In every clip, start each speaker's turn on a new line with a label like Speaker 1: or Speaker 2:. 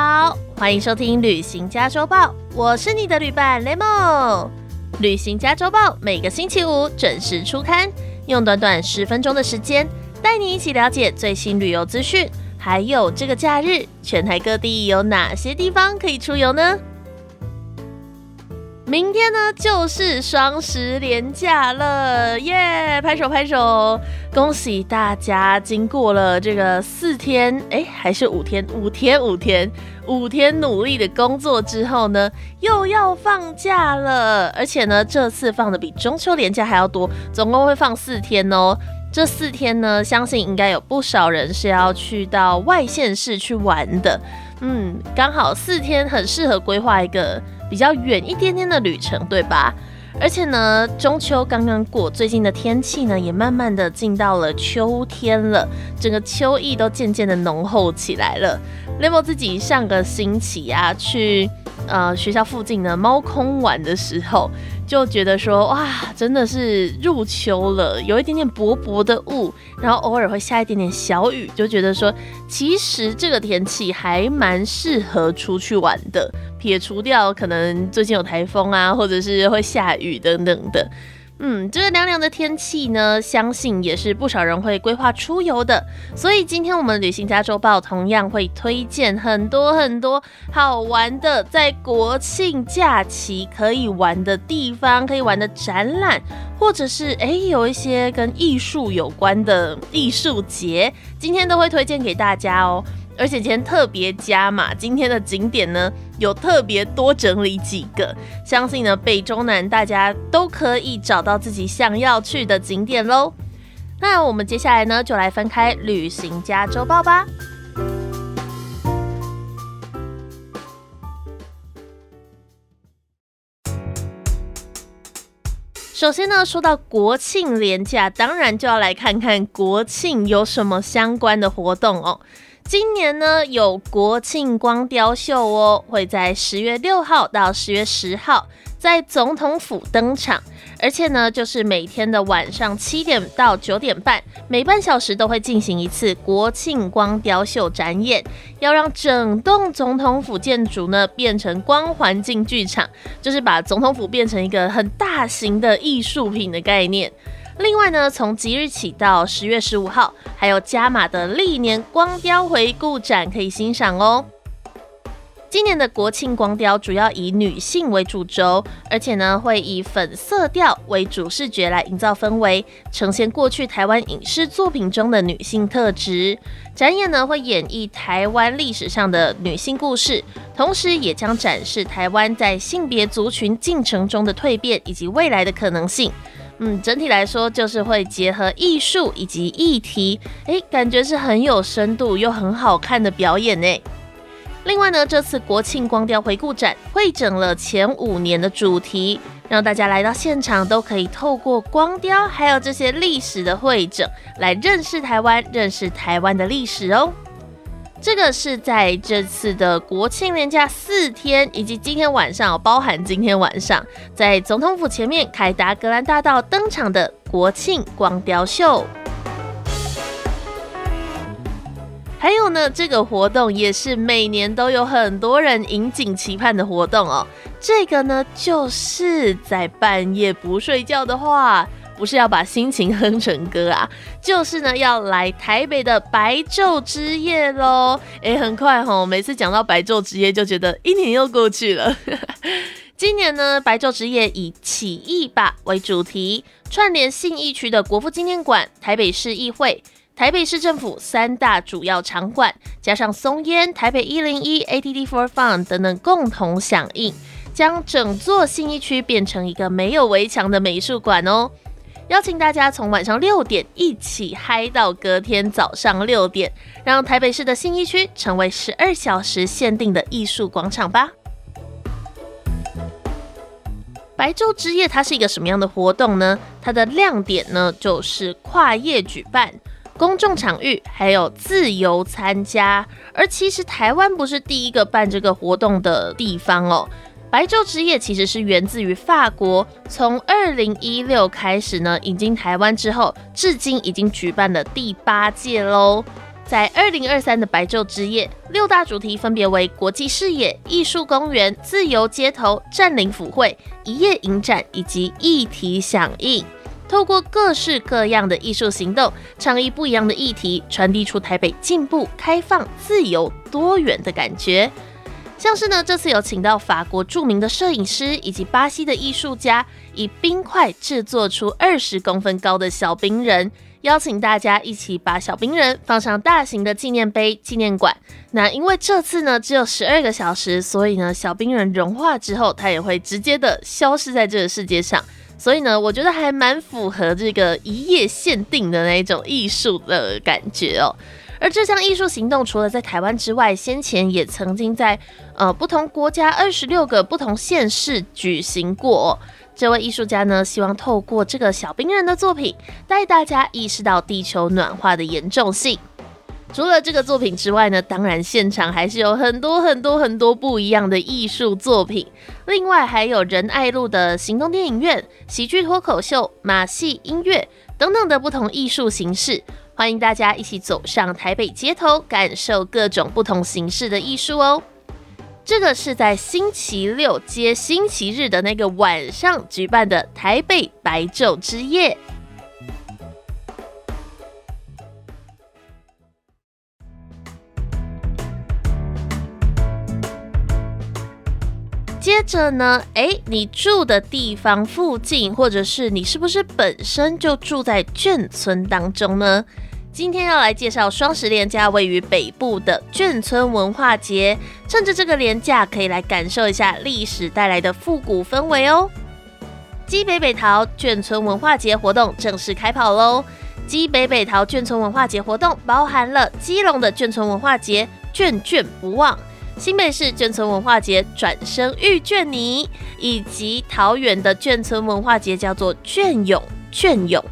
Speaker 1: 好欢迎收听《旅行加周报》，我是你的旅伴 Lemon。《旅行加周报》每个星期五准时出刊，用短短十分钟的时间，带你一起了解最新旅游资讯，还有这个假日全台各地有哪些地方可以出游呢？明天呢就是双十连假了，耶！拍手拍手，恭喜大家！经过了这个四天，哎，还是五天，五天，五天，五天努力的工作之后呢，又要放假了。而且呢，这次放的比中秋连假还要多，总共会放四天哦。这四天呢，相信应该有不少人是要去到外县市去玩的。嗯，刚好四天很适合规划一个。比较远一点点的旅程，对吧？而且呢，中秋刚刚过，最近的天气呢也慢慢的进到了秋天了，整个秋意都渐渐的浓厚起来了。Level 自己上个星期啊去。呃，学校附近的猫空玩的时候，就觉得说，哇，真的是入秋了，有一点点薄薄的雾，然后偶尔会下一点点小雨，就觉得说，其实这个天气还蛮适合出去玩的，撇除掉可能最近有台风啊，或者是会下雨等等的。嗯，这个凉凉的天气呢，相信也是不少人会规划出游的。所以今天我们旅行家周报同样会推荐很多很多好玩的，在国庆假期可以玩的地方，可以玩的展览，或者是哎有一些跟艺术有关的艺术节，今天都会推荐给大家哦。而且今天特别加码，今天的景点呢有特别多整理几个，相信呢北中南大家都可以找到自己想要去的景点喽。那我们接下来呢就来翻开旅行家周报吧。首先呢，说到国庆连假，当然就要来看看国庆有什么相关的活动哦。今年呢有国庆光雕秀哦，会在十月六号到十月十号在总统府登场，而且呢就是每天的晚上七点到九点半，每半小时都会进行一次国庆光雕秀展演，要让整栋总统府建筑呢变成光环境剧场，就是把总统府变成一个很大型的艺术品的概念。另外呢，从即日起到十月十五号，还有加码的历年光雕回顾展可以欣赏哦。今年的国庆光雕主要以女性为主轴，而且呢会以粉色调为主视觉来营造氛围，呈现过去台湾影视作品中的女性特质。展演呢会演绎台湾历史上的女性故事，同时也将展示台湾在性别族群进程中的蜕变以及未来的可能性。嗯，整体来说就是会结合艺术以及议题，诶，感觉是很有深度又很好看的表演呢。另外呢，这次国庆光雕回顾展会整了前五年的主题，让大家来到现场都可以透过光雕还有这些历史的会整，来认识台湾，认识台湾的历史哦。这个是在这次的国庆连假四天，以及今天晚上，包含今天晚上，在总统府前面凯达格兰大道登场的国庆光雕秀。还有呢，这个活动也是每年都有很多人引颈期盼的活动哦。这个呢，就是在半夜不睡觉的话。不是要把心情哼成歌啊，就是呢要来台北的白昼之夜喽。哎，很快吼，每次讲到白昼之夜，就觉得一年又过去了。今年呢，白昼之夜以起义吧为主题，串联信义区的国父纪念馆、台北市议会、台北市政府三大主要场馆，加上松烟、台北一零一、ATD for Fun 等等共同响应，将整座信义区变成一个没有围墙的美术馆哦。邀请大家从晚上六点一起嗨到隔天早上六点，让台北市的新一区成为十二小时限定的艺术广场吧。白昼之夜它是一个什么样的活动呢？它的亮点呢就是跨业举办、公众场域，还有自由参加。而其实台湾不是第一个办这个活动的地方哦。白昼之夜其实是源自于法国，从二零一六开始呢引进台湾之后，至今已经举办了第八届喽。在二零二三的白昼之夜，六大主题分别为国际视野、艺术公园、自由街头、占领府会、一夜影展以及议题响应。透过各式各样的艺术行动，倡议不一样的议题，传递出台北进步、开放、自由、多元的感觉。像是呢，这次有请到法国著名的摄影师以及巴西的艺术家，以冰块制作出二十公分高的小冰人。邀请大家一起把小冰人放上大型的纪念碑纪念馆。那因为这次呢只有十二个小时，所以呢小冰人融化之后，它也会直接的消失在这个世界上。所以呢，我觉得还蛮符合这个一夜限定的那种艺术的感觉哦。而这项艺术行动除了在台湾之外，先前也曾经在呃不同国家二十六个不同县市举行过。这位艺术家呢，希望透过这个小冰人的作品，带大家意识到地球暖化的严重性。除了这个作品之外呢，当然现场还是有很多很多很多不一样的艺术作品。另外还有仁爱路的行动电影院、喜剧脱口秀、马戏、音乐等等的不同艺术形式，欢迎大家一起走上台北街头，感受各种不同形式的艺术哦。这个是在星期六接星期日的那个晚上举办的台北白昼之夜。接着呢，哎，你住的地方附近，或者是你是不是本身就住在眷村当中呢？今天要来介绍双十连假位于北部的眷村文化节，趁着这个连假可以来感受一下历史带来的复古氛围哦。基北北桃眷村文化节活动正式开跑喽！基北北桃眷村文化节活动包含了基隆的眷村文化节眷眷不忘，新北市眷村文化节转身遇眷你，以及桃园的眷村文化节叫做眷勇眷勇。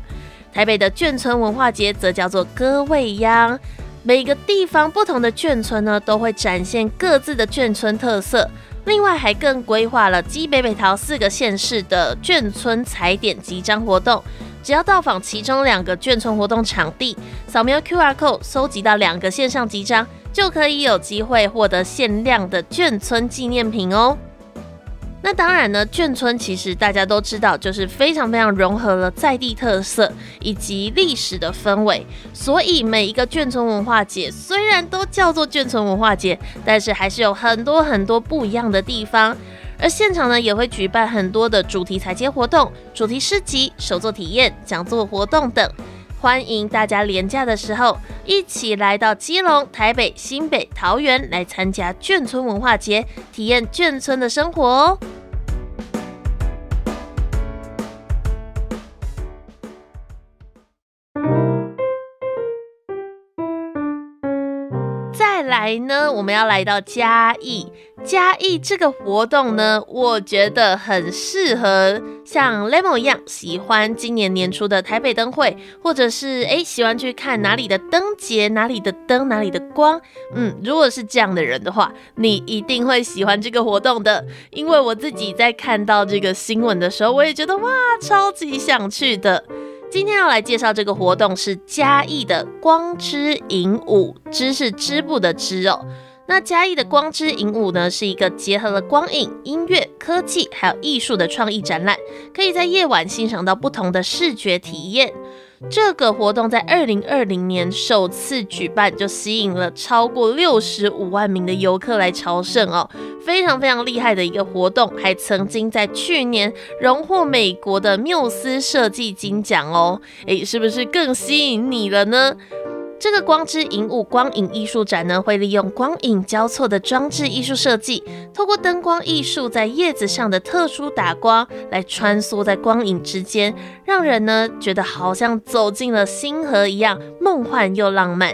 Speaker 1: 台北的眷村文化节则叫做歌未央，每个地方不同的眷村呢，都会展现各自的眷村特色。另外，还更规划了基北北桃四个县市的眷村踩点集章活动。只要到访其中两个眷村活动场地，扫描 QR code，收集到两个线上集章，就可以有机会获得限量的眷村纪念品哦。那当然呢，眷村其实大家都知道，就是非常非常融合了在地特色以及历史的氛围。所以每一个眷村文化节虽然都叫做眷村文化节，但是还是有很多很多不一样的地方。而现场呢，也会举办很多的主题采接活动、主题诗集、手作体验、讲座活动等。欢迎大家廉假的时候一起来到基隆、台北、新北、桃园来参加眷村文化节，体验眷村的生活哦。来呢，我们要来到嘉义。嘉义这个活动呢，我觉得很适合像 Lemon 一样喜欢今年年初的台北灯会，或者是诶喜欢去看哪里的灯节，哪里的灯，哪里的光。嗯，如果是这样的人的话，你一定会喜欢这个活动的。因为我自己在看到这个新闻的时候，我也觉得哇，超级想去的。今天要来介绍这个活动是嘉义的光之影舞，织是织布的织哦。那嘉义的光之影舞呢，是一个结合了光影、音乐、科技还有艺术的创意展览，可以在夜晚欣赏到不同的视觉体验。这个活动在二零二零年首次举办，就吸引了超过六十五万名的游客来朝圣哦，非常非常厉害的一个活动，还曾经在去年荣获美国的缪斯设计金奖哦，诶，是不是更吸引你了呢？这个光之影舞光影艺术展呢，会利用光影交错的装置艺术设计，透过灯光艺术在叶子上的特殊打光，来穿梭在光影之间，让人呢觉得好像走进了星河一样，梦幻又浪漫。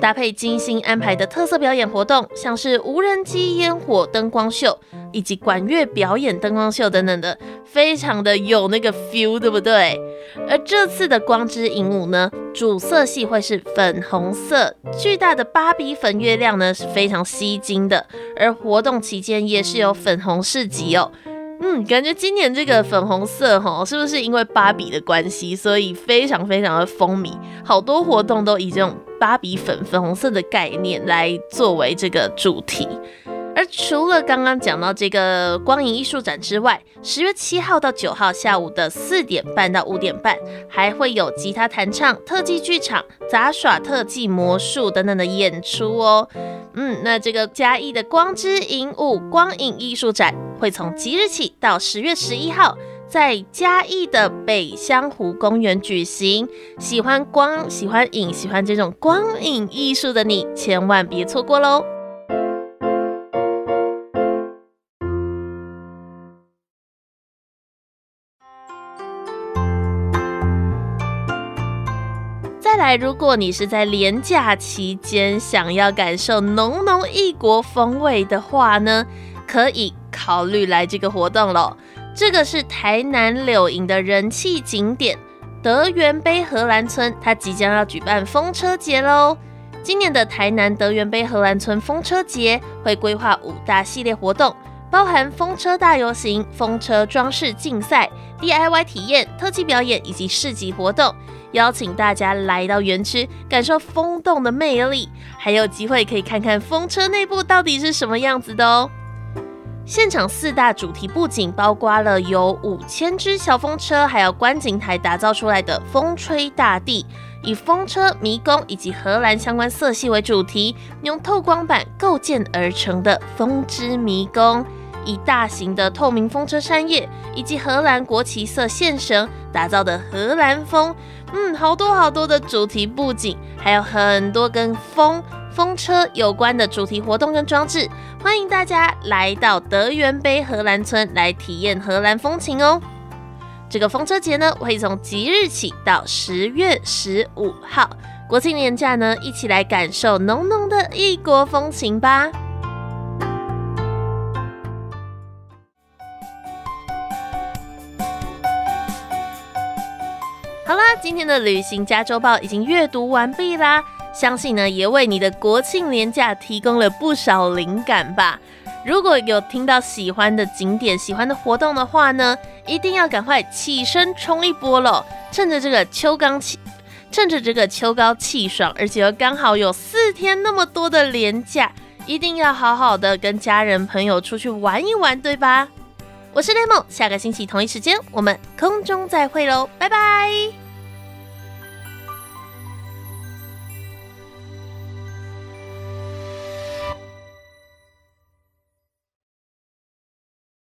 Speaker 1: 搭配精心安排的特色表演活动，像是无人机烟火灯光秀，以及管乐表演灯光秀等等的，非常的有那个 feel，对不对？而这次的光之影舞呢，主色系会是粉红色，巨大的芭比粉月亮呢是非常吸睛的。而活动期间也是有粉红市集哦。嗯，感觉今年这个粉红色哈，是不是因为芭比的关系，所以非常非常的风靡？好多活动都以这种。芭比粉粉红色的概念来作为这个主题。除了刚刚讲到这个光影艺术展之外，十月七号到九号下午的四点半到五点半，还会有吉他弹唱、特技剧场、杂耍、特技魔术等等的演出哦。嗯，那这个嘉义的光之影舞光影艺术展会从即日起到十月十一号，在嘉义的北香湖公园举行。喜欢光、喜欢影、喜欢这种光影艺术的你，千万别错过喽！再来，如果你是在廉假期间想要感受浓浓异国风味的话呢，可以考虑来这个活动喽。这个是台南柳营的人气景点德源杯荷兰村，它即将要举办风车节喽。今年的台南德源杯荷兰村风车节会规划五大系列活动，包含风车大游行、风车装饰竞赛、DIY 体验、特技表演以及市集活动。邀请大家来到园区，感受风洞的魅力，还有机会可以看看风车内部到底是什么样子的哦。现场四大主题布景包括了由五千只小风车，还有观景台打造出来的风吹大地，以风车、迷宫以及荷兰相关色系为主题，用透光板构建而成的风之迷宫。以大型的透明风车扇叶以及荷兰国旗色线绳打造的荷兰风，嗯，好多好多的主题布景，还有很多跟风风车有关的主题活动跟装置，欢迎大家来到德源杯荷兰村来体验荷兰风情哦。这个风车节呢，会从即日起到十月十五号，国庆年假呢，一起来感受浓浓的异国风情吧。今天的旅行加州报已经阅读完毕啦，相信呢也为你的国庆年假提供了不少灵感吧。如果有听到喜欢的景点、喜欢的活动的话呢，一定要赶快起身冲一波喽！趁着这个秋高气，趁着这个秋高气爽，而且又刚好有四天那么多的连假，一定要好好的跟家人朋友出去玩一玩，对吧？我是雷梦，下个星期同一时间我们空中再会喽，拜拜。